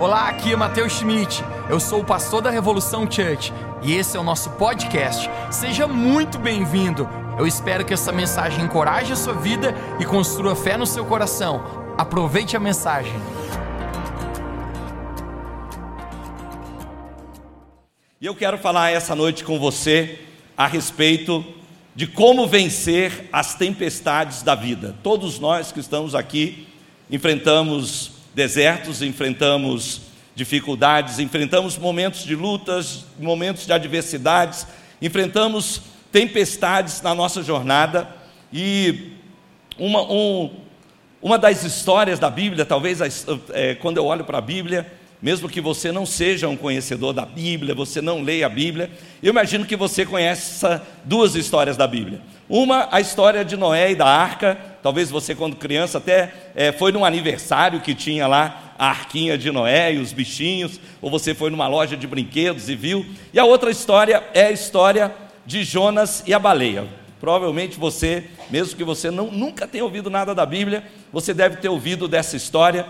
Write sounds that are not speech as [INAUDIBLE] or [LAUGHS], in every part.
Olá, aqui é Matheus Schmidt. Eu sou o pastor da Revolução Church e esse é o nosso podcast. Seja muito bem-vindo. Eu espero que essa mensagem encoraje a sua vida e construa fé no seu coração. Aproveite a mensagem. E eu quero falar essa noite com você a respeito de como vencer as tempestades da vida. Todos nós que estamos aqui enfrentamos desertos, enfrentamos dificuldades, enfrentamos momentos de lutas, momentos de adversidades, enfrentamos tempestades na nossa jornada e uma, um, uma das histórias da Bíblia, talvez é, quando eu olho para a Bíblia, mesmo que você não seja um conhecedor da Bíblia, você não leia a Bíblia, eu imagino que você conheça duas histórias da Bíblia. Uma, a história de Noé e da arca, talvez você, quando criança, até é, foi num aniversário que tinha lá a arquinha de Noé e os bichinhos, ou você foi numa loja de brinquedos e viu. E a outra história é a história de Jonas e a baleia. Provavelmente você, mesmo que você não, nunca tenha ouvido nada da Bíblia, você deve ter ouvido dessa história.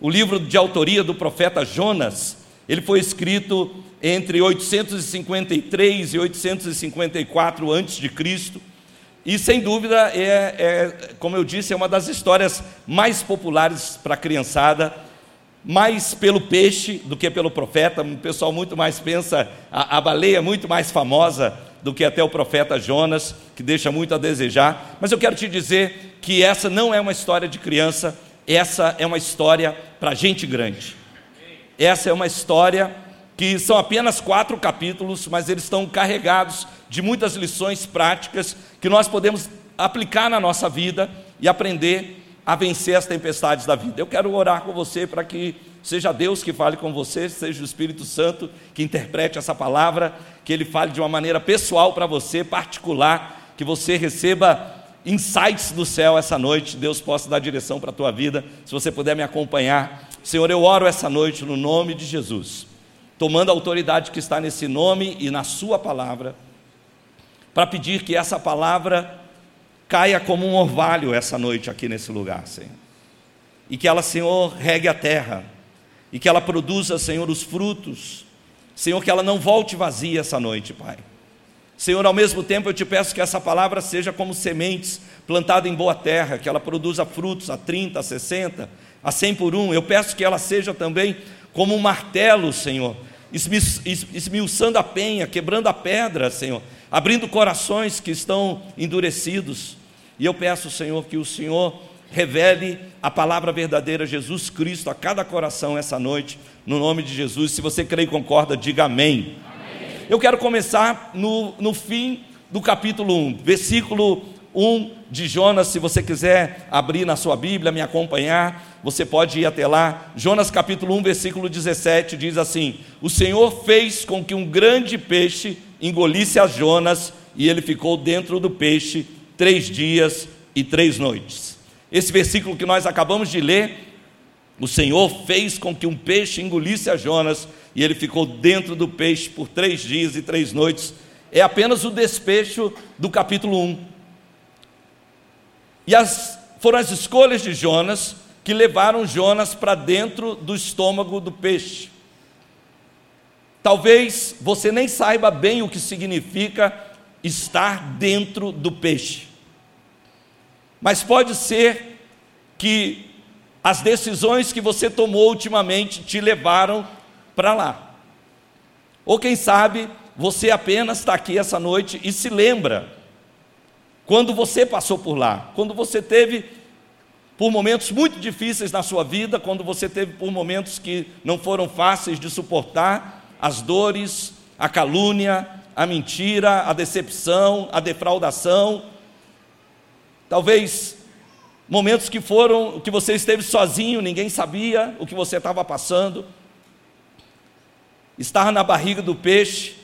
O livro de autoria do profeta Jonas, ele foi escrito entre 853 e 854 a.C. E sem dúvida é, é, como eu disse, é uma das histórias mais populares para a criançada, mais pelo peixe do que pelo profeta. O pessoal muito mais pensa, a, a baleia é muito mais famosa do que até o profeta Jonas, que deixa muito a desejar. Mas eu quero te dizer que essa não é uma história de criança, essa é uma história para gente grande. Essa é uma história que são apenas quatro capítulos, mas eles estão carregados de muitas lições práticas que nós podemos aplicar na nossa vida e aprender a vencer as tempestades da vida. Eu quero orar com você para que seja Deus que fale com você, seja o Espírito Santo que interprete essa palavra, que ele fale de uma maneira pessoal para você, particular, que você receba insights do céu essa noite, Deus possa dar direção para a tua vida. Se você puder me acompanhar, Senhor, eu oro essa noite no nome de Jesus, tomando a autoridade que está nesse nome e na Sua palavra, para pedir que essa palavra caia como um orvalho essa noite aqui nesse lugar, Senhor. E que ela, Senhor, regue a terra, e que ela produza, Senhor, os frutos. Senhor, que ela não volte vazia essa noite, Pai Senhor, ao mesmo tempo eu te peço que essa palavra seja como sementes plantada em boa terra, que ela produza frutos a 30, a 60, a 100 por um. Eu peço que ela seja também como um martelo, Senhor, esmiuçando a penha, quebrando a pedra, Senhor, abrindo corações que estão endurecidos. E eu peço, Senhor, que o Senhor revele a palavra verdadeira, Jesus Cristo, a cada coração essa noite, no nome de Jesus. Se você crê e concorda, diga amém. Eu quero começar no, no fim do capítulo 1, versículo 1 de Jonas. Se você quiser abrir na sua Bíblia, me acompanhar, você pode ir até lá. Jonas capítulo 1, versículo 17 diz assim: O Senhor fez com que um grande peixe engolisse a Jonas, e ele ficou dentro do peixe três dias e três noites. Esse versículo que nós acabamos de ler o Senhor fez com que um peixe engolisse a Jonas e ele ficou dentro do peixe por três dias e três noites. É apenas o despecho do capítulo 1. E as, foram as escolhas de Jonas que levaram Jonas para dentro do estômago do peixe. Talvez você nem saiba bem o que significa estar dentro do peixe. Mas pode ser que as decisões que você tomou ultimamente te levaram para lá. Ou quem sabe você apenas está aqui essa noite e se lembra quando você passou por lá, quando você teve por momentos muito difíceis na sua vida, quando você teve por momentos que não foram fáceis de suportar, as dores, a calúnia, a mentira, a decepção, a defraudação. Talvez momentos que foram que você esteve sozinho, ninguém sabia o que você estava passando. Estar na barriga do peixe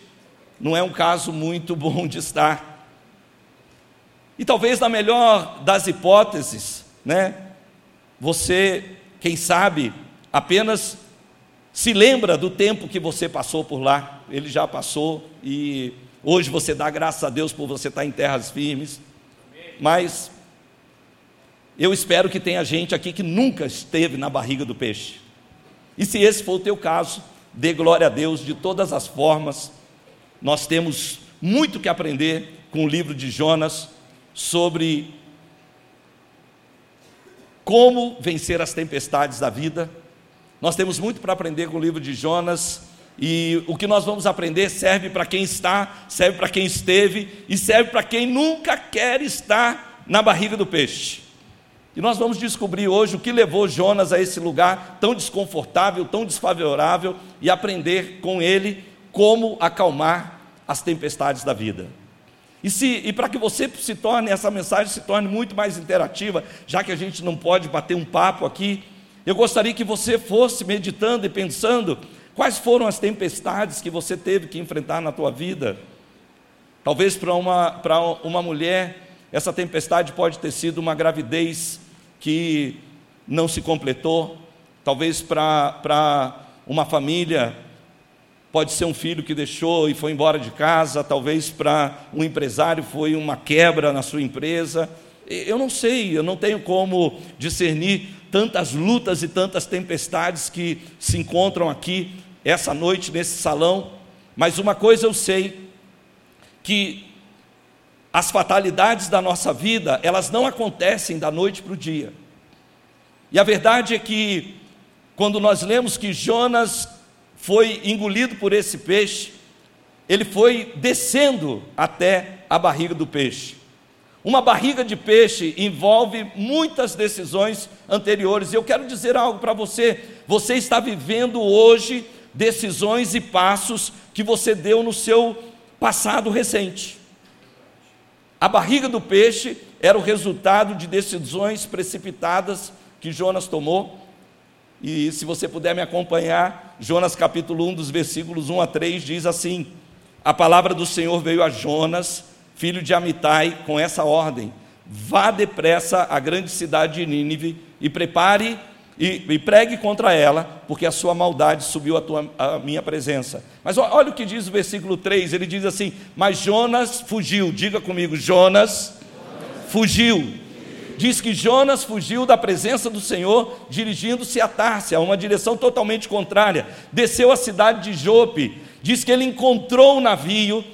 não é um caso muito [LAUGHS] bom de estar. E talvez na melhor das hipóteses, né? Você, quem sabe, apenas se lembra do tempo que você passou por lá. Ele já passou e hoje você dá graças a Deus por você estar em terras firmes. Mas eu espero que tenha gente aqui que nunca esteve na barriga do peixe. E se esse for o teu caso, dê glória a Deus de todas as formas. Nós temos muito que aprender com o livro de Jonas sobre como vencer as tempestades da vida. Nós temos muito para aprender com o livro de Jonas e o que nós vamos aprender serve para quem está, serve para quem esteve e serve para quem nunca quer estar na barriga do peixe. E nós vamos descobrir hoje o que levou Jonas a esse lugar tão desconfortável, tão desfavorável e aprender com ele como acalmar as tempestades da vida. E, e para que você se torne, essa mensagem se torne muito mais interativa, já que a gente não pode bater um papo aqui, eu gostaria que você fosse meditando e pensando Quais foram as tempestades que você teve que enfrentar na tua vida? Talvez para uma, para uma mulher, essa tempestade pode ter sido uma gravidez que não se completou. Talvez para, para uma família, pode ser um filho que deixou e foi embora de casa. Talvez para um empresário foi uma quebra na sua empresa. Eu não sei, eu não tenho como discernir tantas lutas e tantas tempestades que se encontram aqui essa noite nesse salão, mas uma coisa eu sei, que as fatalidades da nossa vida, elas não acontecem da noite para o dia. E a verdade é que, quando nós lemos que Jonas foi engolido por esse peixe, ele foi descendo até a barriga do peixe. Uma barriga de peixe envolve muitas decisões anteriores. E eu quero dizer algo para você: você está vivendo hoje decisões e passos que você deu no seu passado recente. A barriga do peixe era o resultado de decisões precipitadas que Jonas tomou. E se você puder me acompanhar, Jonas capítulo 1, dos versículos 1 a 3 diz assim: A palavra do Senhor veio a Jonas, filho de Amitai, com essa ordem: Vá depressa à grande cidade de Nínive e prepare e, e, pregue contra ela, porque a sua maldade subiu à, minha presença. Mas olha o que diz o versículo 3: ele diz assim: Mas Jonas fugiu, diga comigo, Jonas fugiu. Diz que Jonas fugiu da presença do Senhor, dirigindo-se a Tárcia, uma direção totalmente contrária. Desceu à cidade de Jope. Diz que ele encontrou um navio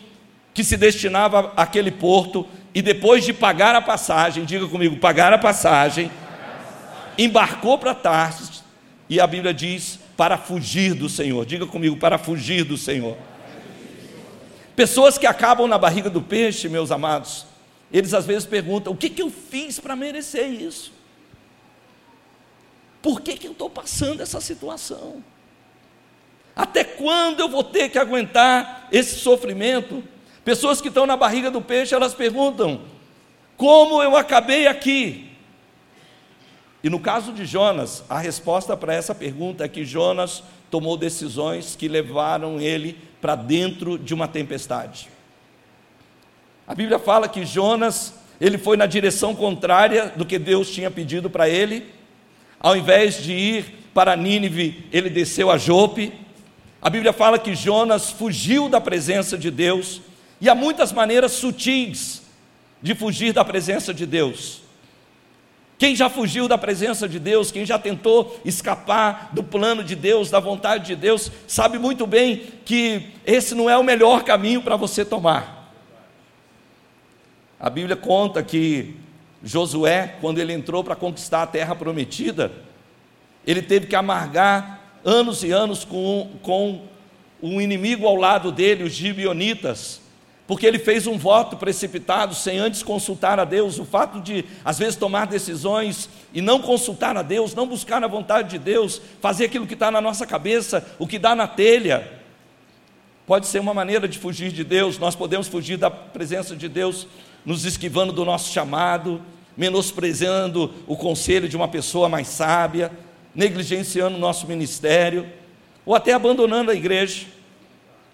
que se destinava àquele porto, e depois de pagar a passagem, diga comigo, pagar a passagem embarcou para Tarsis, e a Bíblia diz para fugir do Senhor. Diga comigo, para fugir do Senhor. Pessoas que acabam na barriga do peixe, meus amados, eles às vezes perguntam: o que, que eu fiz para merecer isso? Por que, que eu estou passando essa situação? Até quando eu vou ter que aguentar esse sofrimento? Pessoas que estão na barriga do peixe, elas perguntam: como eu acabei aqui? E no caso de Jonas, a resposta para essa pergunta é que Jonas tomou decisões que levaram ele para dentro de uma tempestade. A Bíblia fala que Jonas, ele foi na direção contrária do que Deus tinha pedido para ele. Ao invés de ir para Nínive, ele desceu a Jope. A Bíblia fala que Jonas fugiu da presença de Deus, e há muitas maneiras sutis de fugir da presença de Deus. Quem já fugiu da presença de Deus, quem já tentou escapar do plano de Deus, da vontade de Deus, sabe muito bem que esse não é o melhor caminho para você tomar. A Bíblia conta que Josué, quando ele entrou para conquistar a terra prometida, ele teve que amargar anos e anos com, com um inimigo ao lado dele, os gibionitas, porque ele fez um voto precipitado sem antes consultar a Deus. O fato de, às vezes, tomar decisões e não consultar a Deus, não buscar a vontade de Deus, fazer aquilo que está na nossa cabeça, o que dá na telha, pode ser uma maneira de fugir de Deus. Nós podemos fugir da presença de Deus, nos esquivando do nosso chamado, menosprezando o conselho de uma pessoa mais sábia, negligenciando o nosso ministério, ou até abandonando a igreja.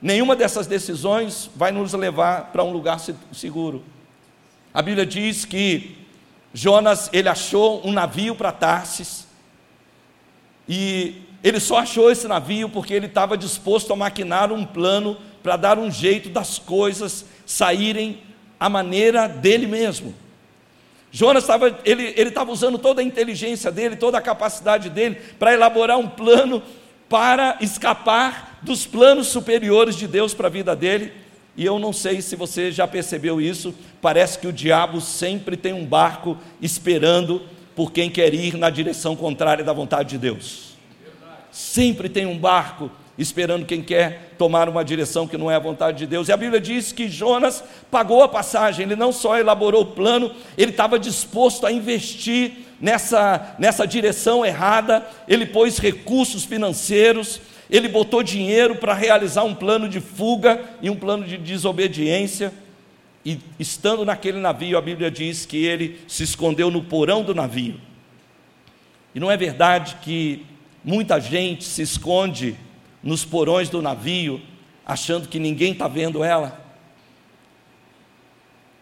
Nenhuma dessas decisões vai nos levar para um lugar seguro. A Bíblia diz que Jonas ele achou um navio para Tarsis e ele só achou esse navio porque ele estava disposto a maquinar um plano para dar um jeito das coisas saírem à maneira dele mesmo. Jonas estava, ele, ele estava usando toda a inteligência dele, toda a capacidade dele para elaborar um plano para escapar dos planos superiores de Deus para a vida dele. E eu não sei se você já percebeu isso, parece que o diabo sempre tem um barco esperando por quem quer ir na direção contrária da vontade de Deus. Sempre tem um barco esperando quem quer tomar uma direção que não é a vontade de Deus. E a Bíblia diz que Jonas pagou a passagem, ele não só elaborou o plano, ele estava disposto a investir nessa, nessa direção errada, ele pôs recursos financeiros, ele botou dinheiro para realizar um plano de fuga e um plano de desobediência. E estando naquele navio, a Bíblia diz que ele se escondeu no porão do navio. E não é verdade que muita gente se esconde nos porões do navio, achando que ninguém está vendo ela.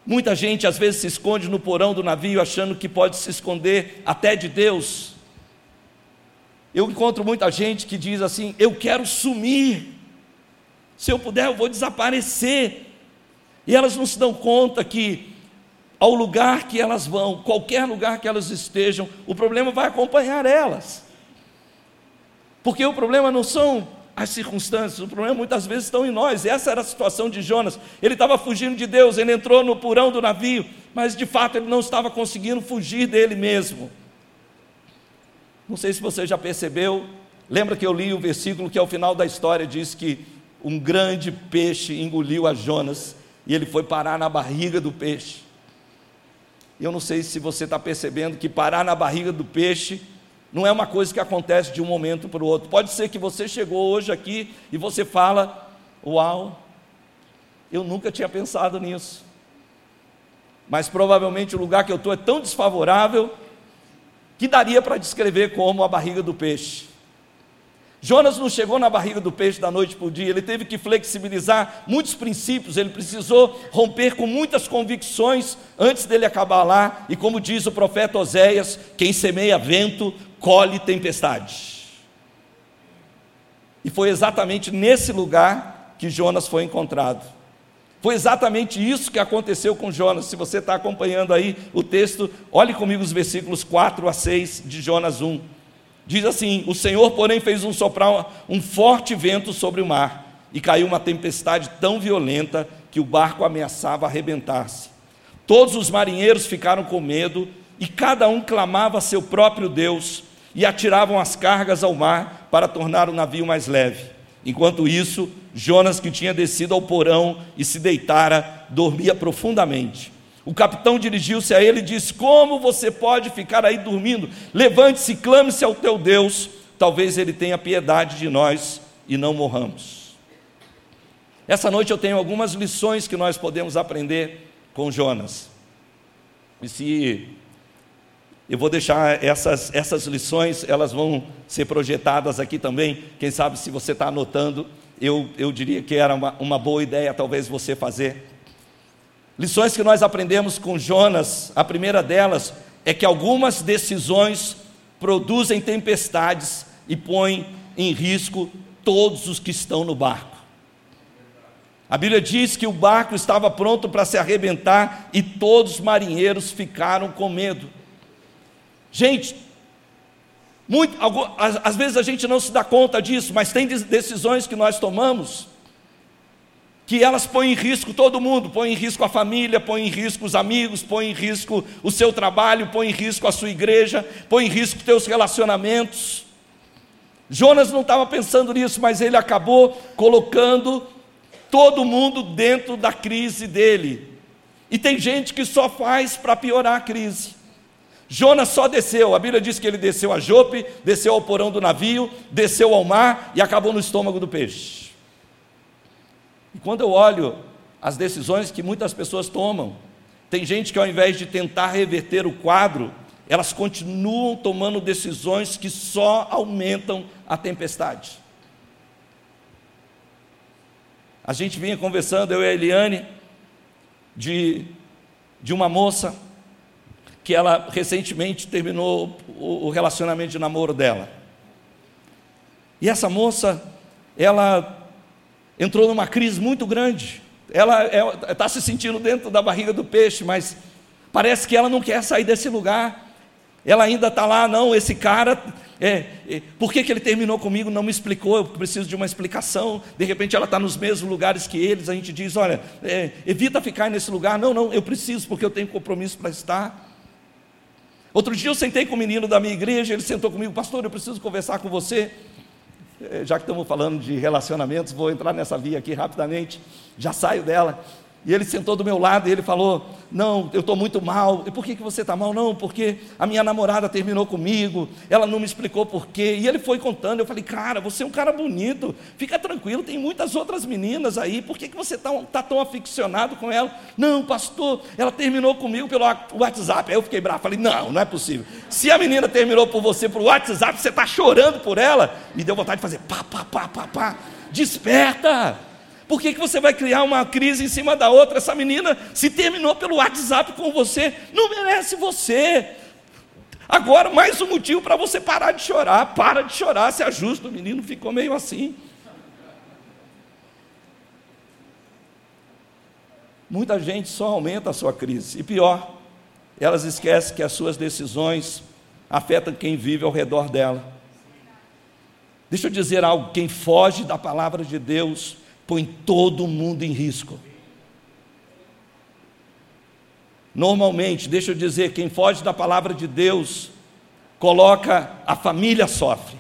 Muita gente às vezes se esconde no porão do navio, achando que pode se esconder até de Deus. Eu encontro muita gente que diz assim: Eu quero sumir, se eu puder, eu vou desaparecer. E elas não se dão conta que, ao lugar que elas vão, qualquer lugar que elas estejam, o problema vai acompanhar elas. Porque o problema não são as circunstâncias, o problema muitas vezes estão em nós. Essa era a situação de Jonas. Ele estava fugindo de Deus, ele entrou no porão do navio, mas de fato ele não estava conseguindo fugir dele mesmo. Não sei se você já percebeu, lembra que eu li o versículo que ao final da história diz que um grande peixe engoliu a Jonas e ele foi parar na barriga do peixe. Eu não sei se você está percebendo que parar na barriga do peixe não é uma coisa que acontece de um momento para o outro. Pode ser que você chegou hoje aqui e você fala: Uau, eu nunca tinha pensado nisso. Mas provavelmente o lugar que eu estou é tão desfavorável que daria para descrever como a barriga do peixe. Jonas não chegou na barriga do peixe da noite para o dia, ele teve que flexibilizar muitos princípios, ele precisou romper com muitas convicções antes dele acabar lá, e como diz o profeta Oséias: quem semeia vento, colhe tempestade. E foi exatamente nesse lugar que Jonas foi encontrado. Foi exatamente isso que aconteceu com Jonas. Se você está acompanhando aí o texto, olhe comigo os versículos 4 a 6 de Jonas 1. Diz assim: O Senhor, porém, fez um soprar um forte vento sobre o mar, e caiu uma tempestade tão violenta que o barco ameaçava arrebentar-se. Todos os marinheiros ficaram com medo, e cada um clamava a seu próprio Deus, e atiravam as cargas ao mar para tornar o navio mais leve. Enquanto isso, Jonas, que tinha descido ao porão e se deitara, dormia profundamente. O capitão dirigiu-se a ele e disse: Como você pode ficar aí dormindo? Levante-se clame-se ao teu Deus, talvez ele tenha piedade de nós e não morramos. Essa noite eu tenho algumas lições que nós podemos aprender com Jonas. E se eu vou deixar essas, essas lições, elas vão ser projetadas aqui também. Quem sabe se você está anotando, eu, eu diria que era uma, uma boa ideia, talvez você fazer. Lições que nós aprendemos com Jonas, a primeira delas é que algumas decisões produzem tempestades e põem em risco todos os que estão no barco. A Bíblia diz que o barco estava pronto para se arrebentar e todos os marinheiros ficaram com medo. Gente, muito, às vezes a gente não se dá conta disso, mas tem decisões que nós tomamos que elas põem em risco todo mundo, põem em risco a família, põem em risco os amigos, põem em risco o seu trabalho, põem em risco a sua igreja, põem em risco os teus relacionamentos. Jonas não estava pensando nisso, mas ele acabou colocando todo mundo dentro da crise dele. E tem gente que só faz para piorar a crise. Jonas só desceu, a Bíblia diz que ele desceu a Jope, desceu ao porão do navio, desceu ao mar e acabou no estômago do peixe. E quando eu olho as decisões que muitas pessoas tomam, tem gente que ao invés de tentar reverter o quadro, elas continuam tomando decisões que só aumentam a tempestade. A gente vinha conversando, eu e a Eliane, de, de uma moça que ela recentemente terminou o, relacionamento de namoro dela. E essa moça, ela entrou numa crise muito grande. Ela está é, se sentindo dentro da barriga do peixe, mas parece que ela não quer sair desse lugar. Ela ainda está lá, não, esse cara É, é, por que, que ele terminou comigo? Não me explicou, eu preciso de uma explicação. De repente ela está nos mesmos lugares que eles, a gente diz: olha, é, evita ficar nesse lugar. Não, não, eu preciso, porque eu tenho compromisso para estar. Outro dia eu sentei com um menino da minha igreja, ele sentou comigo, pastor, eu preciso conversar com você. É, já que estamos falando de relacionamentos, vou entrar nessa via aqui rapidamente, já saio dela. E ele sentou do meu lado e ele falou: Não, eu estou muito mal. E por que, que você está mal? Não, porque a minha namorada terminou comigo, ela não me explicou por quê. E ele foi contando. Eu falei: Cara, você é um cara bonito, fica tranquilo, tem muitas outras meninas aí, por que, que você está tá tão aficionado com ela? Não, pastor, ela terminou comigo pelo WhatsApp. Aí eu fiquei bravo, falei: Não, não é possível. Se a menina terminou por você pelo WhatsApp, você está chorando por ela. Me deu vontade de fazer pá, pá, pá, pá, pá. Desperta! Por que, que você vai criar uma crise em cima da outra? Essa menina se terminou pelo WhatsApp com você, não merece você. Agora, mais um motivo para você parar de chorar. Para de chorar, se ajusta. O menino ficou meio assim. Muita gente só aumenta a sua crise. E pior, elas esquecem que as suas decisões afetam quem vive ao redor dela. Deixa eu dizer algo: quem foge da palavra de Deus põe todo mundo em risco. Normalmente, deixa eu dizer, quem foge da palavra de Deus, coloca a família sofre,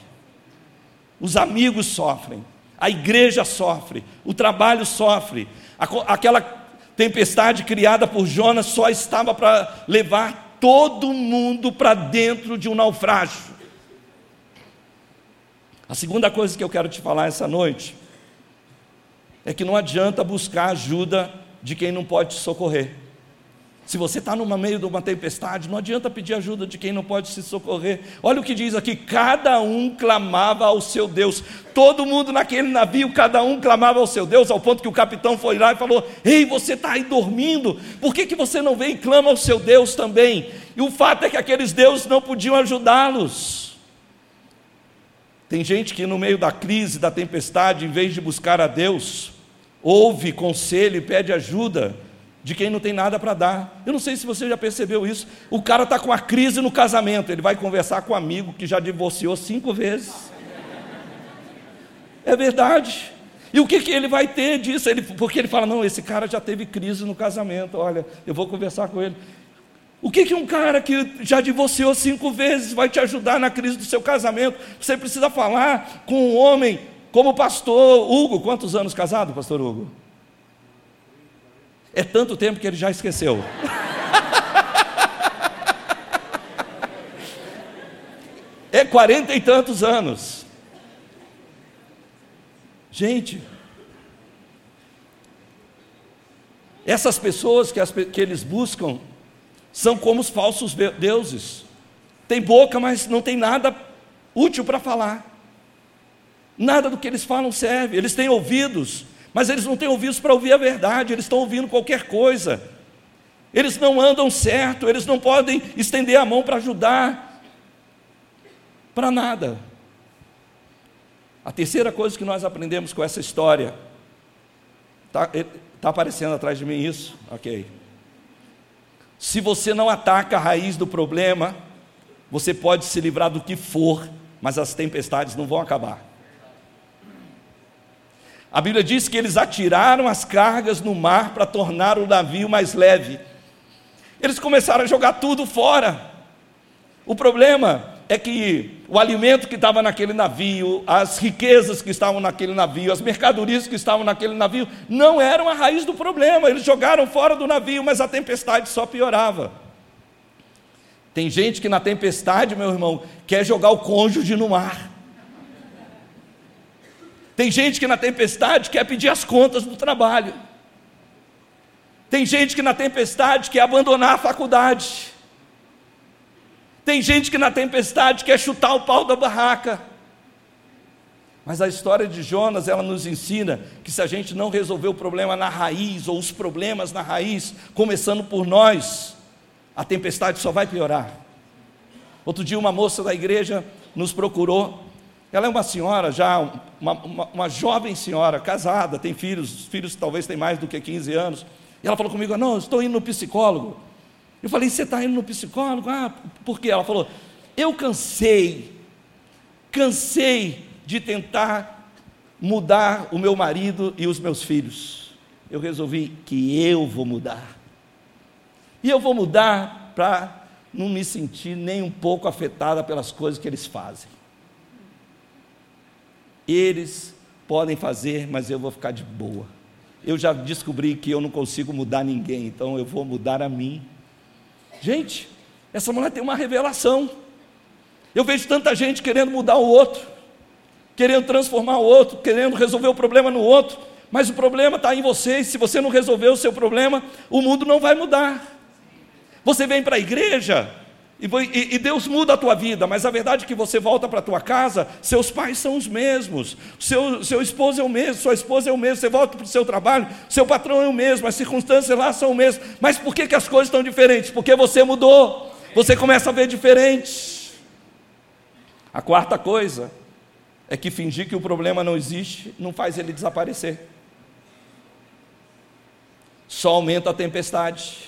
os amigos sofrem, a igreja sofre, o trabalho sofre, aquela tempestade criada por Jonas só estava para levar todo mundo para dentro de um naufrágio. A segunda coisa que eu quero te falar essa noite é que não adianta buscar ajuda de quem não pode te socorrer. Se você está no meio de uma tempestade, não adianta pedir ajuda de quem não pode se socorrer. Olha o que diz aqui: cada um clamava ao seu Deus. Todo mundo naquele navio, cada um clamava ao seu Deus, ao ponto que o capitão foi lá e falou: Ei, você está aí dormindo, por que, que você não vem e clama ao seu Deus também? E o fato é que aqueles deuses não podiam ajudá-los. Tem gente que no meio da crise, da tempestade, em vez de buscar a Deus, ouve conselho e pede ajuda de quem não tem nada para dar. Eu não sei se você já percebeu isso. O cara está com uma crise no casamento, ele vai conversar com um amigo que já divorciou cinco vezes. É verdade. E o que, que ele vai ter disso? Ele, porque ele fala: não, esse cara já teve crise no casamento, olha, eu vou conversar com ele. O que, que um cara que já divorciou cinco vezes vai te ajudar na crise do seu casamento? Você precisa falar com um homem como pastor Hugo, quantos anos casado, pastor Hugo? É tanto tempo que ele já esqueceu. [LAUGHS] é quarenta e tantos anos. Gente, essas pessoas que, as, que eles buscam são como os falsos deuses. Tem boca, mas não tem nada útil para falar. Nada do que eles falam serve. Eles têm ouvidos, mas eles não têm ouvidos para ouvir a verdade, eles estão ouvindo qualquer coisa. Eles não andam certo, eles não podem estender a mão para ajudar, para nada. A terceira coisa que nós aprendemos com essa história, está tá aparecendo atrás de mim isso? Ok. Se você não ataca a raiz do problema, você pode se livrar do que for, mas as tempestades não vão acabar. A Bíblia diz que eles atiraram as cargas no mar para tornar o navio mais leve. Eles começaram a jogar tudo fora. O problema é que o alimento que estava naquele navio, as riquezas que estavam naquele navio, as mercadorias que estavam naquele navio, não eram a raiz do problema. Eles jogaram fora do navio, mas a tempestade só piorava. Tem gente que na tempestade, meu irmão, quer jogar o cônjuge no mar. Tem gente que na tempestade quer pedir as contas do trabalho. Tem gente que na tempestade quer abandonar a faculdade. Tem gente que na tempestade quer chutar o pau da barraca. Mas a história de Jonas, ela nos ensina que se a gente não resolver o problema na raiz, ou os problemas na raiz, começando por nós, a tempestade só vai piorar. Outro dia, uma moça da igreja nos procurou ela é uma senhora já, uma, uma, uma, jovem senhora, casada, tem filhos, filhos talvez têm mais do que 15 anos. E ela falou comigo: Não, estou indo no psicólogo. Eu falei: Você está indo no psicólogo? Ah, por quê? Ela falou: Eu cansei Cansei de tentar mudar o meu marido e os meus filhos. Eu resolvi que eu vou mudar. E eu vou mudar para não me sentir nem um pouco afetada pelas coisas que eles fazem. Eles podem fazer, mas eu vou ficar de boa. Eu já descobri que eu não consigo mudar ninguém, então eu vou mudar a mim. Gente, essa mulher tem uma revelação. Eu vejo tanta gente querendo mudar o outro, querendo transformar o outro, querendo resolver o problema no outro, mas o problema está em você, e se você não resolver o seu problema, o mundo não vai mudar. Você vem para a igreja, e, Deus muda a tua vida, mas a verdade é que você volta para a tua casa, seus pais são os mesmos, seu, seu esposo é o mesmo, sua esposa é o mesmo, você volta para o seu trabalho, seu patrão é o mesmo, as circunstâncias lá são o mesmo. Mas por que, que as coisas estão diferentes? Porque você mudou, você começa a ver diferente. A quarta coisa é que fingir que o problema não existe não faz ele desaparecer. Só aumenta a tempestade.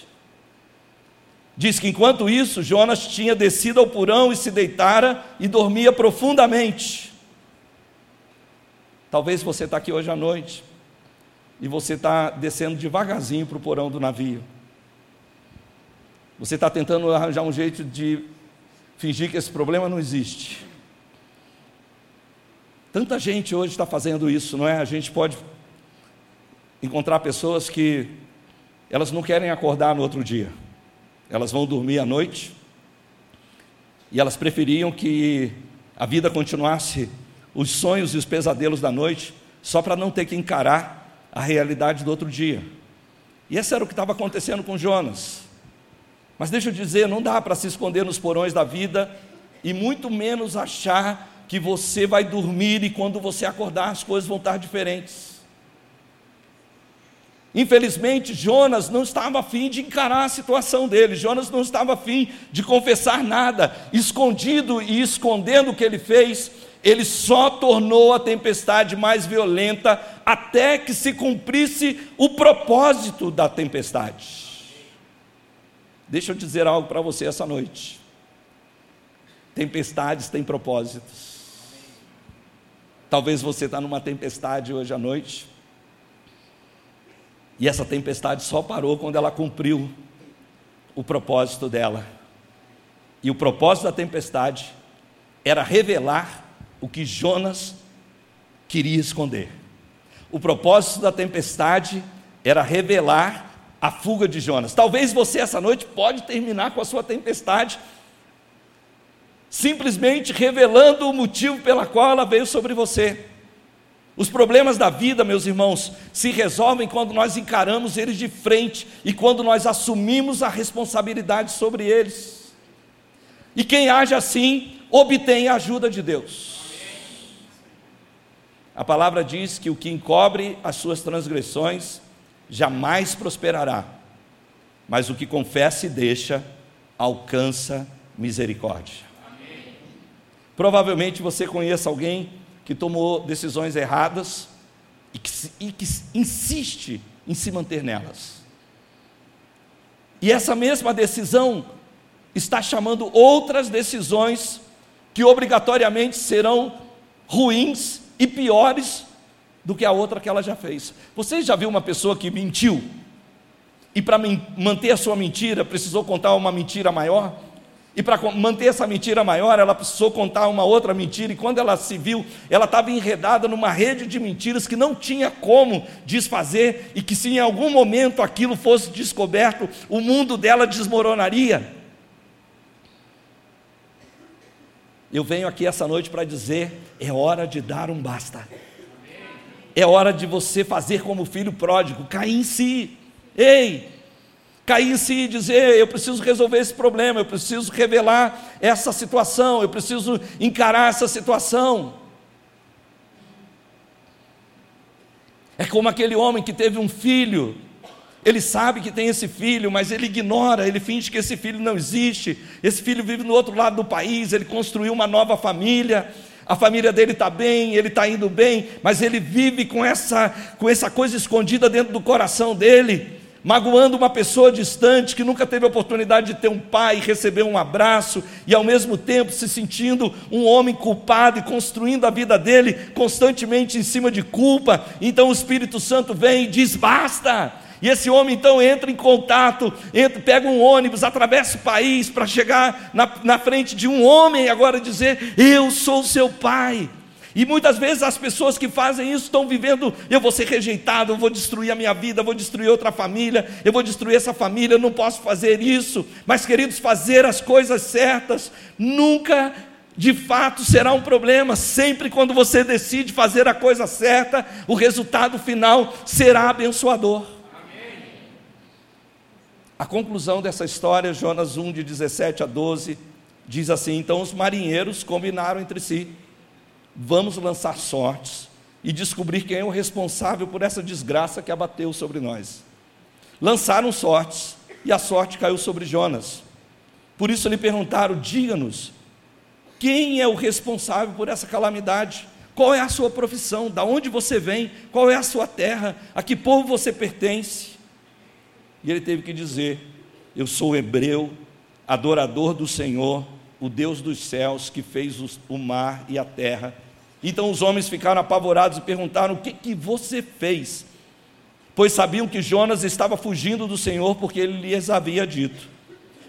Diz que enquanto isso, Jonas tinha descido ao porão e se deitara e dormia profundamente. Talvez você está aqui hoje à noite e você está descendo devagarzinho para o porão do navio. Você está tentando arranjar um jeito de fingir que esse problema não existe. Tanta gente hoje está fazendo isso, não é? A gente pode encontrar pessoas que elas não querem acordar no outro dia elas vão dormir à noite, e elas preferiam que a vida continuasse os sonhos e os pesadelos da noite, só para não ter que encarar a realidade do outro dia. E esse era o que estava acontecendo com Jonas. Mas deixa eu dizer, não dá para se esconder nos porões da vida e muito menos achar que você vai dormir e quando você acordar as coisas vão estar diferentes. Infelizmente, Jonas não estava afim de encarar a situação dele, Jonas não estava afim de confessar nada, escondido e escondendo o que ele fez, ele só tornou a tempestade mais violenta até que se cumprisse o propósito da tempestade. Deixa eu dizer algo para você essa noite. Tempestades têm propósitos. Talvez você está numa tempestade hoje à noite e essa tempestade só parou quando ela cumpriu o propósito dela. E o propósito da tempestade era revelar o que Jonas queria esconder. O propósito da tempestade era revelar a fuga de Jonas. Talvez você essa noite pode terminar com a sua tempestade simplesmente revelando o motivo pela qual ela veio sobre você. Os problemas da vida, meus irmãos, se resolvem quando nós encaramos eles de frente e quando nós assumimos a responsabilidade sobre eles. E quem age assim, obtém a ajuda de Deus. A palavra diz que o que encobre as suas transgressões jamais prosperará, mas o que confessa e deixa alcança misericórdia. Provavelmente você conheça alguém que tomou decisões erradas e que, e que insiste em se manter nelas. E essa mesma decisão está chamando outras decisões que obrigatoriamente serão ruins e piores do que a outra que ela já fez. Você já viu uma pessoa que mentiu e para manter a sua mentira precisou contar uma mentira maior? E para manter essa mentira maior, ela precisou contar uma outra mentira, e quando ela se viu, ela estava enredada numa rede de mentiras que não tinha como desfazer, e que se em algum momento aquilo fosse descoberto, o mundo dela desmoronaria. Eu venho aqui essa noite para dizer: é hora de dar um basta. É hora de você fazer como o filho pródigo, cair em si. Ei, cair em si e dizer: eu preciso resolver esse problema, eu preciso revelar essa situação, eu preciso encarar essa situação. É como aquele homem que teve um filho, ele sabe que tem esse filho, mas ele ignora, ele finge que esse filho não existe. Esse filho vive no outro lado do país, ele construiu uma nova família, a família dele está bem, ele está indo bem, mas ele vive com essa, com essa coisa escondida dentro do coração dele magoando uma pessoa distante que nunca teve a oportunidade de ter um pai, receber um abraço e ao mesmo tempo se sentindo um homem culpado e construindo a vida dele constantemente em cima de culpa. Então o Espírito Santo vem e diz: basta. E esse homem então entra em contato, entra, pega um ônibus, atravessa o país para chegar na, na frente de um homem e agora dizer: Eu sou seu pai. E muitas vezes as pessoas que fazem isso estão vivendo, eu vou ser rejeitado, eu vou destruir a minha vida, eu vou destruir outra família, eu vou destruir essa família, eu não posso fazer isso. Mas, queridos, fazer as coisas certas nunca de fato será um problema. Sempre quando você decide fazer a coisa certa, o resultado final será abençoador. Amém. A conclusão dessa história, Jonas 1, de 17 a 12, diz assim: Então os marinheiros combinaram entre si vamos lançar sortes e descobrir quem é o responsável por essa desgraça que abateu sobre nós. Lançaram sortes e a sorte caiu sobre Jonas. Por isso lhe perguntaram: diga-nos, quem é o responsável por essa calamidade? Qual é a sua profissão? Da onde você vem? Qual é a sua terra? A que povo você pertence? E ele teve que dizer: Eu sou hebreu, adorador do Senhor, o Deus dos céus que fez o mar e a terra. Então os homens ficaram apavorados e perguntaram: O que, que você fez? Pois sabiam que Jonas estava fugindo do Senhor porque ele lhes havia dito.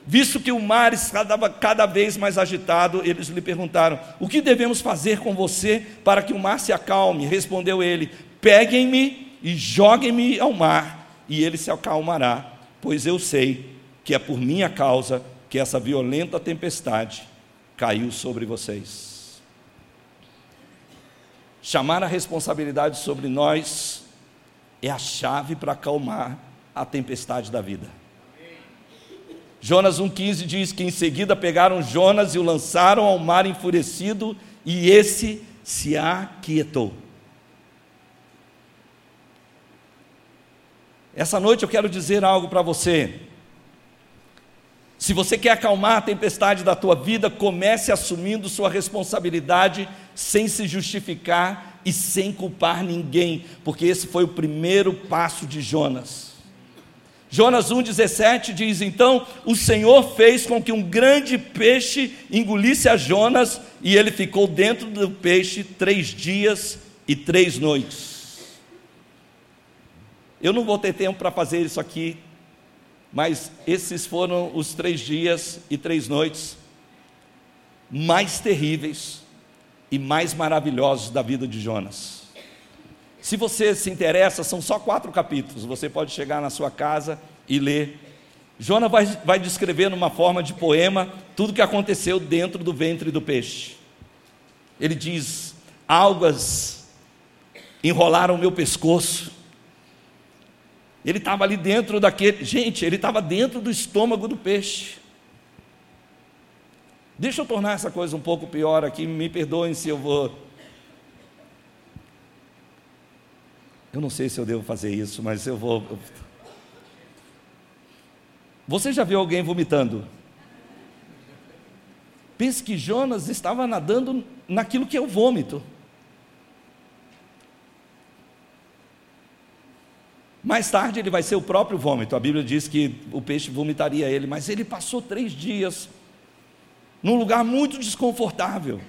Visto que o mar estava cada vez mais agitado, eles lhe perguntaram: O que devemos fazer com você para que o mar se acalme? Respondeu ele: Peguem-me e joguem-me ao mar, e ele se acalmará, pois eu sei que é por minha causa que essa violenta tempestade caiu sobre vocês. Chamar a responsabilidade sobre nós é a chave para acalmar a tempestade da vida. Jonas 1,15 diz que em seguida pegaram Jonas e o lançaram ao mar enfurecido, e esse se aquietou. Essa noite eu quero dizer algo para você. Se você quer acalmar a tempestade da tua vida, comece assumindo sua responsabilidade sem se justificar e sem culpar ninguém, porque esse foi o primeiro passo de Jonas. Jonas 1,17 diz: Então o Senhor fez com que um grande peixe engolisse a Jonas, e ele ficou dentro do peixe três dias e três noites. Eu não vou ter tempo para fazer isso aqui mas esses foram os três dias e três noites mais terríveis e mais maravilhosos da vida de Jonas. Se você se interessa, são só quatro capítulos, você pode chegar na sua casa e ler. Jonas vai, vai descrever numa forma de poema tudo o que aconteceu dentro do ventre do peixe. Ele diz: algas enrolaram meu pescoço, ele estava ali dentro daquele. Gente, ele estava dentro do estômago do peixe. Deixa eu tornar essa coisa um pouco pior aqui, me perdoem se eu vou. Eu não sei se eu devo fazer isso, mas eu vou. Você já viu alguém vomitando? Pense que Jonas estava nadando naquilo que é o vômito. Mais tarde ele vai ser o próprio vômito. A Bíblia diz que o peixe vomitaria ele, mas ele passou três dias num lugar muito desconfortável.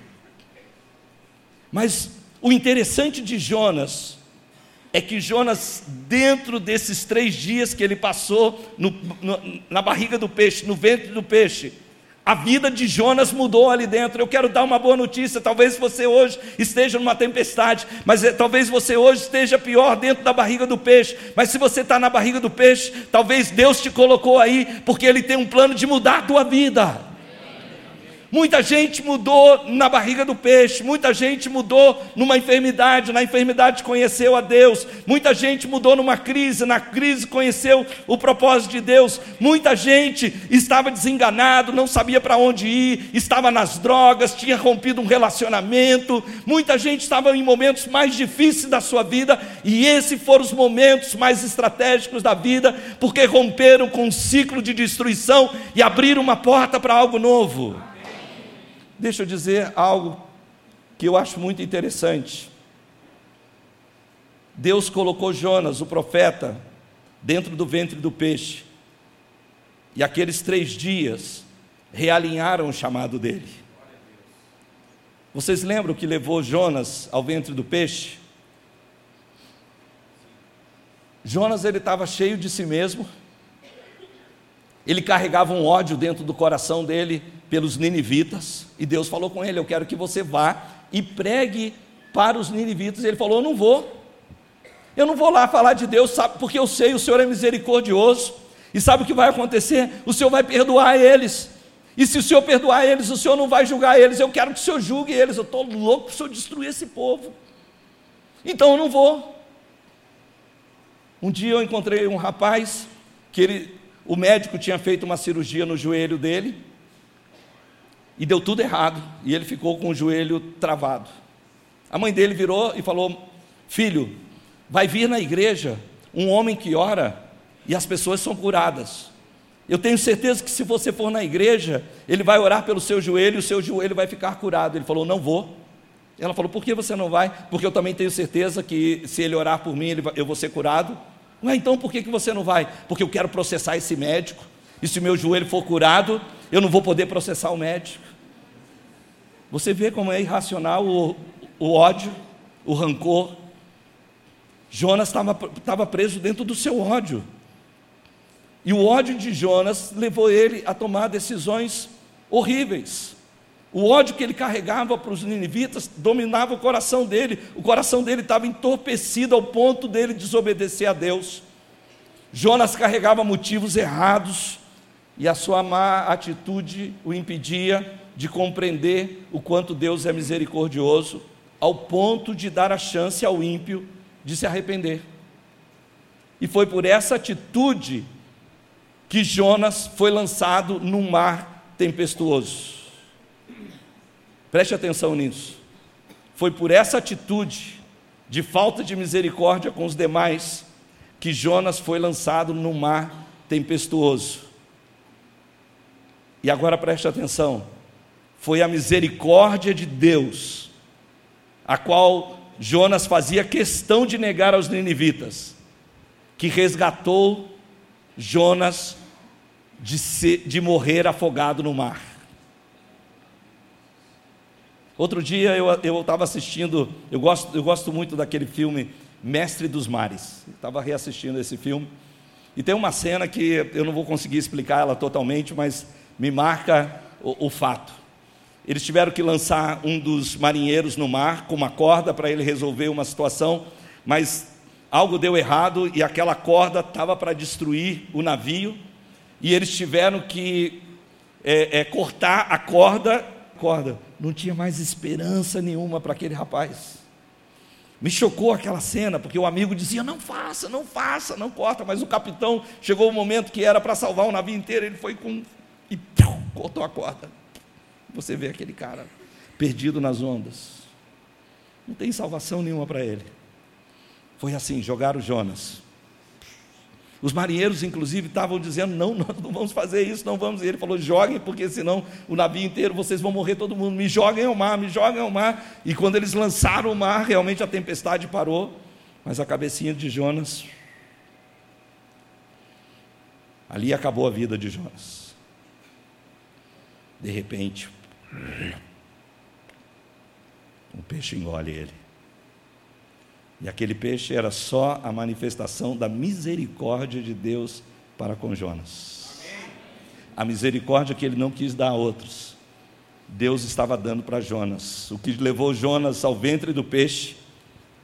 Mas o interessante de Jonas é que Jonas, dentro desses três dias que ele passou no, no, na barriga do peixe, no ventre do peixe, a vida de Jonas mudou ali dentro. Eu quero dar uma boa notícia. Talvez você hoje esteja numa tempestade, mas é, talvez você hoje esteja pior dentro da barriga do peixe. Mas se você está na barriga do peixe, talvez Deus te colocou aí porque Ele tem um plano de mudar a tua vida. Muita gente mudou na barriga do peixe, muita gente mudou numa enfermidade, na enfermidade conheceu a Deus, muita gente mudou numa crise, na crise conheceu o propósito de Deus, muita gente estava desenganado, não sabia para onde ir, estava nas drogas, tinha rompido um relacionamento, muita gente estava em momentos mais difíceis da sua vida, e esses foram os momentos mais estratégicos da vida, porque romperam com um ciclo de destruição e abriram uma porta para algo novo. Deixa eu dizer algo que eu acho muito interessante. Deus colocou Jonas, o profeta, dentro do ventre do peixe. E aqueles três dias realinharam o chamado dele. Vocês lembram que levou Jonas ao ventre do peixe? Jonas ele estava cheio de si mesmo. Ele carregava um ódio dentro do coração dele pelos ninivitas, e Deus falou com ele: Eu quero que você vá e pregue para os ninivitas. Ele falou: Eu não vou. Eu não vou lá falar de Deus, sabe, porque eu sei, o Senhor é misericordioso. E sabe o que vai acontecer? O Senhor vai perdoar eles. E se o Senhor perdoar eles, o Senhor não vai julgar eles. Eu quero que o Senhor julgue eles. Eu estou louco para o Senhor destruir esse povo. Então eu não vou. Um dia eu encontrei um rapaz que ele, o médico tinha feito uma cirurgia no joelho dele e deu tudo errado e ele ficou com o joelho travado. A mãe dele virou e falou: Filho, vai vir na igreja um homem que ora e as pessoas são curadas. Eu tenho certeza que se você for na igreja, ele vai orar pelo seu joelho e o seu joelho vai ficar curado. Ele falou: Não vou. Ela falou: Por que você não vai? Porque eu também tenho certeza que se ele orar por mim, eu vou ser curado. Ué, então por que, que você não vai? Porque eu quero processar esse médico. E se meu joelho for curado, eu não vou poder processar o médico. Você vê como é irracional o, o ódio, o rancor. Jonas estava preso dentro do seu ódio. E o ódio de Jonas levou ele a tomar decisões horríveis. O ódio que ele carregava para os ninivitas dominava o coração dele, o coração dele estava entorpecido ao ponto dele desobedecer a Deus. Jonas carregava motivos errados e a sua má atitude o impedia de compreender o quanto Deus é misericordioso, ao ponto de dar a chance ao ímpio de se arrepender. E foi por essa atitude que Jonas foi lançado num mar tempestuoso. Preste atenção nisso. Foi por essa atitude de falta de misericórdia com os demais que Jonas foi lançado no mar tempestuoso. E agora preste atenção. Foi a misericórdia de Deus, a qual Jonas fazia questão de negar aos ninivitas, que resgatou Jonas de, ser, de morrer afogado no mar. Outro dia eu estava assistindo, eu gosto, eu gosto muito daquele filme Mestre dos Mares. Estava reassistindo esse filme. E tem uma cena que eu não vou conseguir explicar ela totalmente, mas me marca o, o fato. Eles tiveram que lançar um dos marinheiros no mar com uma corda para ele resolver uma situação, mas algo deu errado e aquela corda estava para destruir o navio, e eles tiveram que é, é, cortar a corda corda, não tinha mais esperança nenhuma para aquele rapaz. Me chocou aquela cena, porque o amigo dizia: não faça, não faça, não corta. Mas o capitão chegou o momento que era para salvar o navio inteiro, ele foi com. e cortou a corda. Você vê aquele cara perdido nas ondas. Não tem salvação nenhuma para ele. Foi assim: jogaram Jonas os marinheiros, inclusive, estavam dizendo: não, nós não vamos fazer isso, não vamos. E ele falou: joguem, porque senão o navio inteiro vocês vão morrer todo mundo. Me joguem ao mar, me joguem ao mar. E quando eles lançaram o mar, realmente a tempestade parou. Mas a cabecinha de Jonas. Ali acabou a vida de Jonas. De repente, o peixe engole ele. E aquele peixe era só a manifestação da misericórdia de Deus para com Jonas. A misericórdia que ele não quis dar a outros, Deus estava dando para Jonas. O que levou Jonas ao ventre do peixe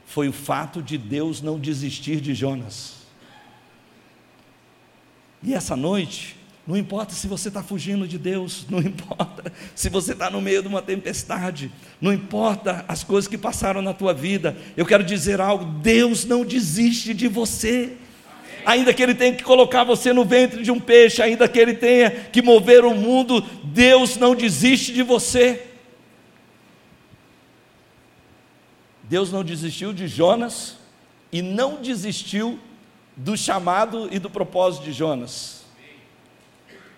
foi o fato de Deus não desistir de Jonas. E essa noite, não importa se você está fugindo de Deus, [LAUGHS] não importa se você está no meio de uma tempestade, não importa as coisas que passaram na tua vida, eu quero dizer algo: Deus não desiste de você. Ainda que Ele tenha que colocar você no ventre de um peixe, ainda que Ele tenha que mover o mundo, Deus não desiste de você. Deus não desistiu de Jonas e não desistiu do chamado e do propósito de Jonas.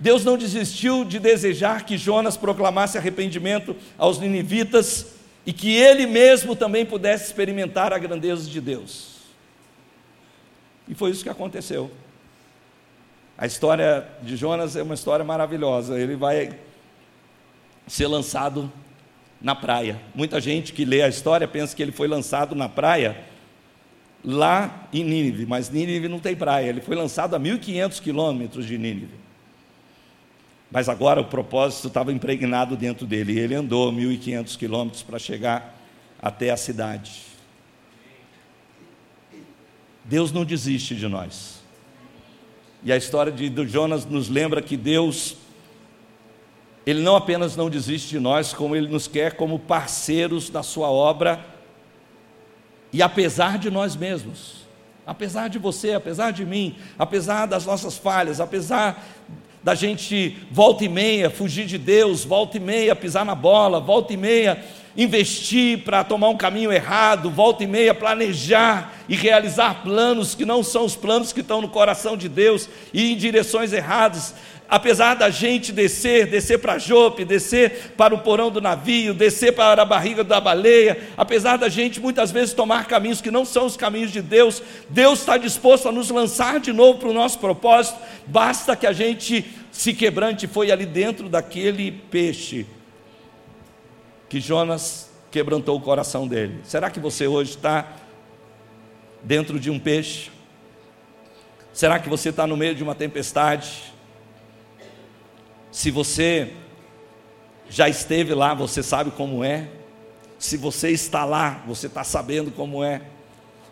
Deus não desistiu de desejar que Jonas proclamasse arrependimento aos ninivitas e que ele mesmo também pudesse experimentar a grandeza de Deus. E foi isso que aconteceu. A história de Jonas é uma história maravilhosa. Ele vai ser lançado na praia. Muita gente que lê a história pensa que ele foi lançado na praia lá em Nínive, mas Nínive não tem praia. Ele foi lançado a 1.500 quilômetros de Nínive. Mas agora o propósito estava impregnado dentro dele. E ele andou 1.500 quilômetros para chegar até a cidade. Deus não desiste de nós. E a história de, de Jonas nos lembra que Deus, Ele não apenas não desiste de nós, como Ele nos quer como parceiros da Sua obra, e apesar de nós mesmos, apesar de você, apesar de mim, apesar das nossas falhas, apesar da gente volta e meia fugir de Deus, volta e meia pisar na bola, volta e meia investir para tomar um caminho errado, volta e meia planejar e realizar planos que não são os planos que estão no coração de Deus e em direções erradas. Apesar da gente descer, descer para Jope, descer para o porão do navio, descer para a barriga da baleia, apesar da gente muitas vezes tomar caminhos que não são os caminhos de Deus, Deus está disposto a nos lançar de novo para o nosso propósito, basta que a gente se quebrante. Foi ali dentro daquele peixe que Jonas quebrantou o coração dele. Será que você hoje está dentro de um peixe? Será que você está no meio de uma tempestade? Se você já esteve lá, você sabe como é. Se você está lá, você está sabendo como é.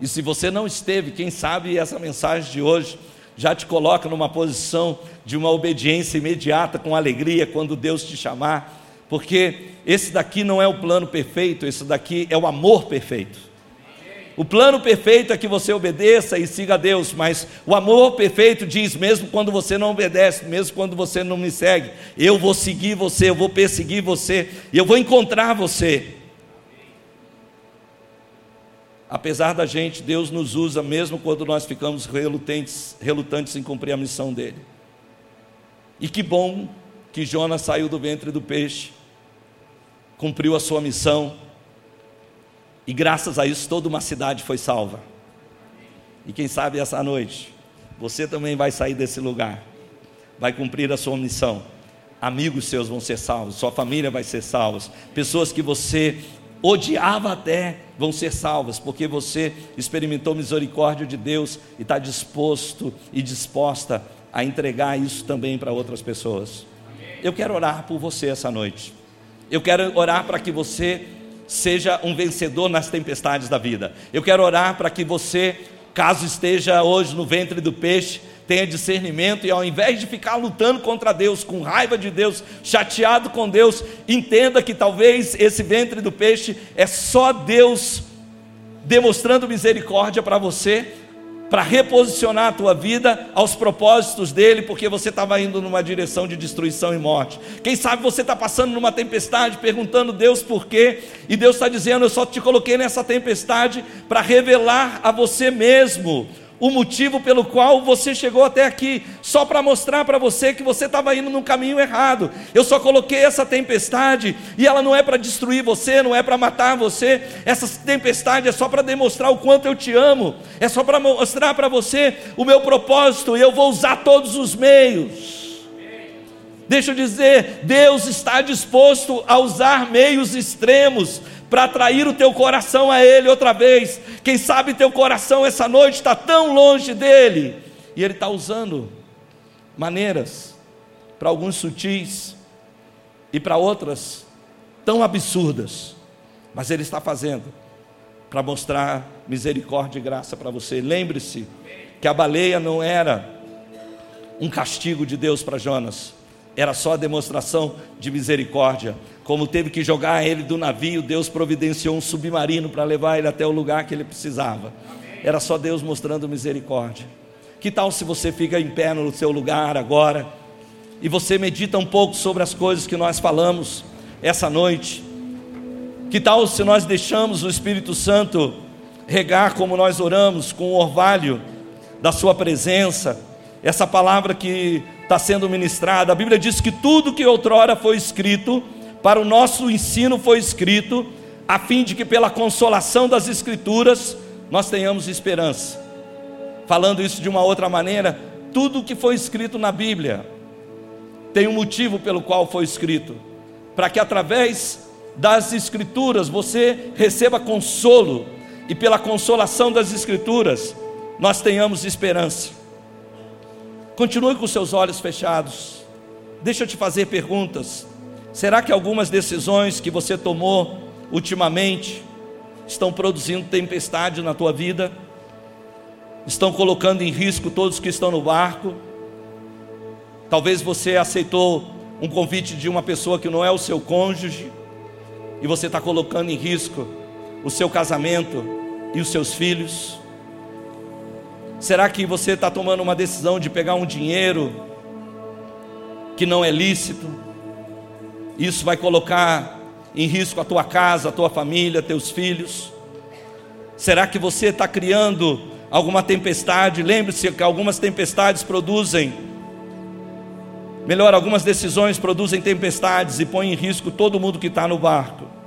E se você não esteve, quem sabe essa mensagem de hoje já te coloca numa posição de uma obediência imediata, com alegria, quando Deus te chamar porque esse daqui não é o plano perfeito, esse daqui é o amor perfeito. O plano perfeito é que você obedeça e siga a Deus, mas o amor perfeito diz: mesmo quando você não obedece, mesmo quando você não me segue, eu vou seguir você, eu vou perseguir você, e eu vou encontrar você. Apesar da gente, Deus nos usa mesmo quando nós ficamos relutantes, relutantes em cumprir a missão dele. E que bom que Jonas saiu do ventre do peixe cumpriu a sua missão, e graças a isso toda uma cidade foi salva. E quem sabe essa noite, você também vai sair desse lugar, vai cumprir a sua missão. Amigos seus vão ser salvos, sua família vai ser salva, pessoas que você odiava até vão ser salvas, porque você experimentou misericórdia de Deus e está disposto e disposta a entregar isso também para outras pessoas. Eu quero orar por você essa noite. Eu quero orar para que você seja um vencedor nas tempestades da vida. Eu quero orar para que você, caso esteja hoje no ventre do peixe, tenha discernimento e ao invés de ficar lutando contra Deus, com raiva de Deus, chateado com Deus, entenda que talvez esse ventre do peixe é só Deus demonstrando misericórdia para você para reposicionar a tua vida aos propósitos dele, porque você estava indo numa direção de destruição e morte. Quem sabe você está passando numa tempestade, perguntando Deus por quê, e Deus está dizendo: Eu só te coloquei nessa tempestade para revelar a você mesmo o motivo pelo qual você chegou até aqui, só para mostrar para você que você estava indo no caminho errado. Eu só coloquei essa tempestade e ela não é para destruir você, não é para matar você. Essa tempestade é só para demonstrar o quanto eu te amo, é só para mostrar para você o meu propósito e eu vou usar todos os meios. Deixa eu dizer, Deus está disposto a usar meios extremos para atrair o teu coração a Ele outra vez. Quem sabe teu coração essa noite está tão longe dele e Ele está usando maneiras, para alguns sutis e para outras tão absurdas, mas Ele está fazendo para mostrar misericórdia e graça para você. Lembre-se que a baleia não era um castigo de Deus para Jonas, era só a demonstração de misericórdia. Como teve que jogar ele do navio, Deus providenciou um submarino para levar ele até o lugar que ele precisava. Era só Deus mostrando misericórdia. Que tal se você fica em pé no seu lugar agora e você medita um pouco sobre as coisas que nós falamos essa noite? Que tal se nós deixamos o Espírito Santo regar como nós oramos, com o orvalho da Sua presença, essa palavra que está sendo ministrada. A Bíblia diz que tudo que outrora foi escrito, para o nosso ensino foi escrito, a fim de que pela consolação das Escrituras nós tenhamos esperança. Falando isso de uma outra maneira, tudo que foi escrito na Bíblia tem um motivo pelo qual foi escrito, para que através das Escrituras você receba consolo e pela consolação das Escrituras nós tenhamos esperança. Continue com seus olhos fechados. Deixa eu te fazer perguntas. Será que algumas decisões que você tomou ultimamente estão produzindo tempestade na tua vida? Estão colocando em risco todos que estão no barco? Talvez você aceitou um convite de uma pessoa que não é o seu cônjuge e você está colocando em risco o seu casamento e os seus filhos. Será que você está tomando uma decisão de pegar um dinheiro que não é lícito? Isso vai colocar em risco a tua casa, a tua família, teus filhos? Será que você está criando alguma tempestade? Lembre-se que algumas tempestades produzem Melhor, algumas decisões produzem tempestades e põem em risco todo mundo que está no barco.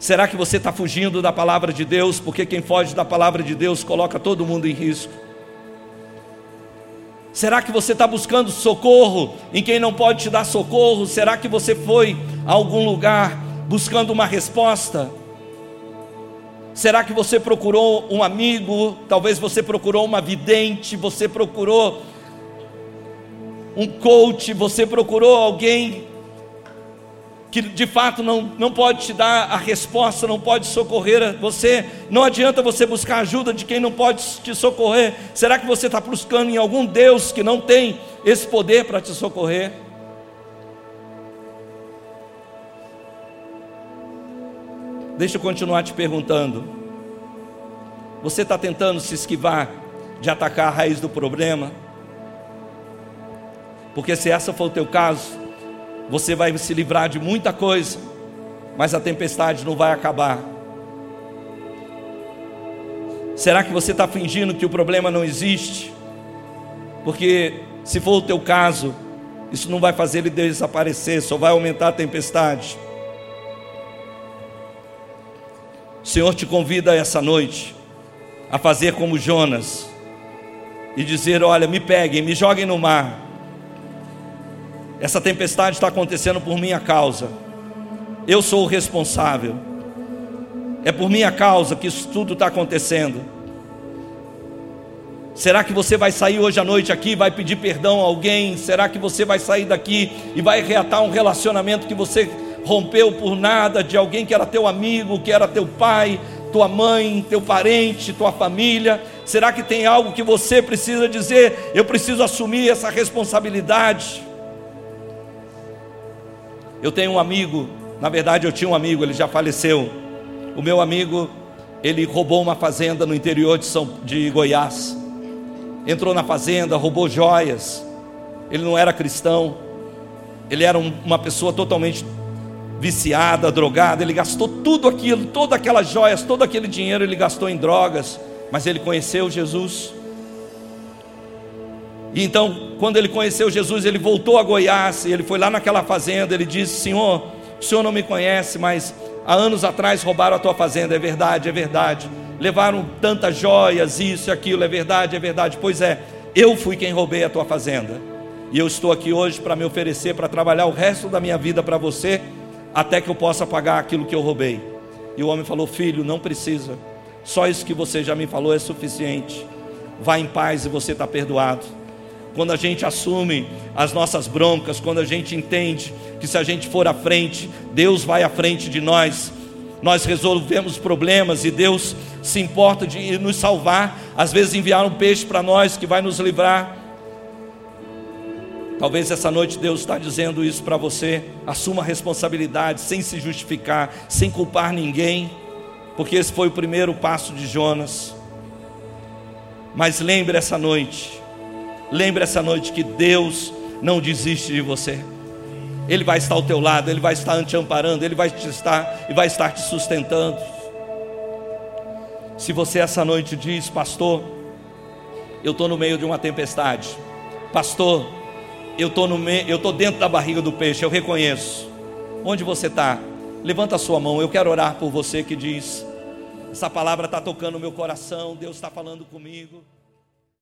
Será que você está fugindo da palavra de Deus? Porque quem foge da palavra de Deus coloca todo mundo em risco. Será que você está buscando socorro em quem não pode te dar socorro? Será que você foi a algum lugar buscando uma resposta? Será que você procurou um amigo? Talvez você procurou uma vidente, você procurou um coach, você procurou alguém que de fato não, não pode te dar a resposta, não pode socorrer você, não adianta você buscar ajuda de quem não pode te socorrer. Será que você está buscando em algum Deus que não tem esse poder para te socorrer? Deixa eu continuar te perguntando. Você está tentando se esquivar de atacar a raiz do problema? Porque se essa for o teu caso, você vai se livrar de muita coisa, mas a tempestade não vai acabar. Será que você está fingindo que o problema não existe? Porque se for o teu caso, isso não vai fazer ele desaparecer, só vai aumentar a tempestade. O Senhor te convida essa noite a fazer como Jonas e dizer: Olha, me peguem, me joguem no mar essa tempestade está acontecendo por minha causa. Eu sou o responsável. É por minha causa que isso tudo está acontecendo. Será que você vai sair hoje à noite aqui e vai pedir perdão a alguém? Será que você vai sair daqui e vai reatar um relacionamento que você rompeu por nada de alguém que era teu amigo, que era teu pai, tua mãe, teu parente, tua família? Será que tem algo que você precisa dizer? Eu preciso assumir essa responsabilidade. Eu tenho um amigo, na verdade eu tinha um amigo, ele já faleceu. O meu amigo, ele roubou uma fazenda no interior de, São, de Goiás. Entrou na fazenda, roubou joias. Ele não era cristão. Ele era um, uma pessoa totalmente viciada, drogada. Ele gastou tudo aquilo, todas aquelas joias, todo aquele dinheiro ele gastou em drogas. Mas ele conheceu Jesus. E então, quando ele conheceu Jesus, ele voltou a Goiás, ele foi lá naquela fazenda, ele disse: Senhor, o senhor não me conhece, mas há anos atrás roubaram a tua fazenda, é verdade, é verdade. Levaram tantas joias, isso e aquilo, é verdade, é verdade. Pois é, eu fui quem roubei a tua fazenda. E eu estou aqui hoje para me oferecer, para trabalhar o resto da minha vida para você, até que eu possa pagar aquilo que eu roubei. E o homem falou: Filho, não precisa, só isso que você já me falou é suficiente. Vá em paz e você está perdoado quando a gente assume as nossas broncas, quando a gente entende que se a gente for à frente, Deus vai à frente de nós, nós resolvemos problemas e Deus se importa de nos salvar, às vezes enviar um peixe para nós que vai nos livrar. Talvez essa noite Deus está dizendo isso para você. Assuma a responsabilidade, sem se justificar, sem culpar ninguém, porque esse foi o primeiro passo de Jonas. Mas lembre essa noite Lembre essa noite que Deus não desiste de você. Ele vai estar ao teu lado, Ele vai estar te amparando, Ele vai te estar e vai estar te sustentando. Se você essa noite diz, pastor, eu estou no meio de uma tempestade, pastor, eu estou no eu estou dentro da barriga do peixe, eu reconheço. Onde você está? Levanta a sua mão, eu quero orar por você que diz, Essa palavra está tocando o meu coração, Deus está falando comigo.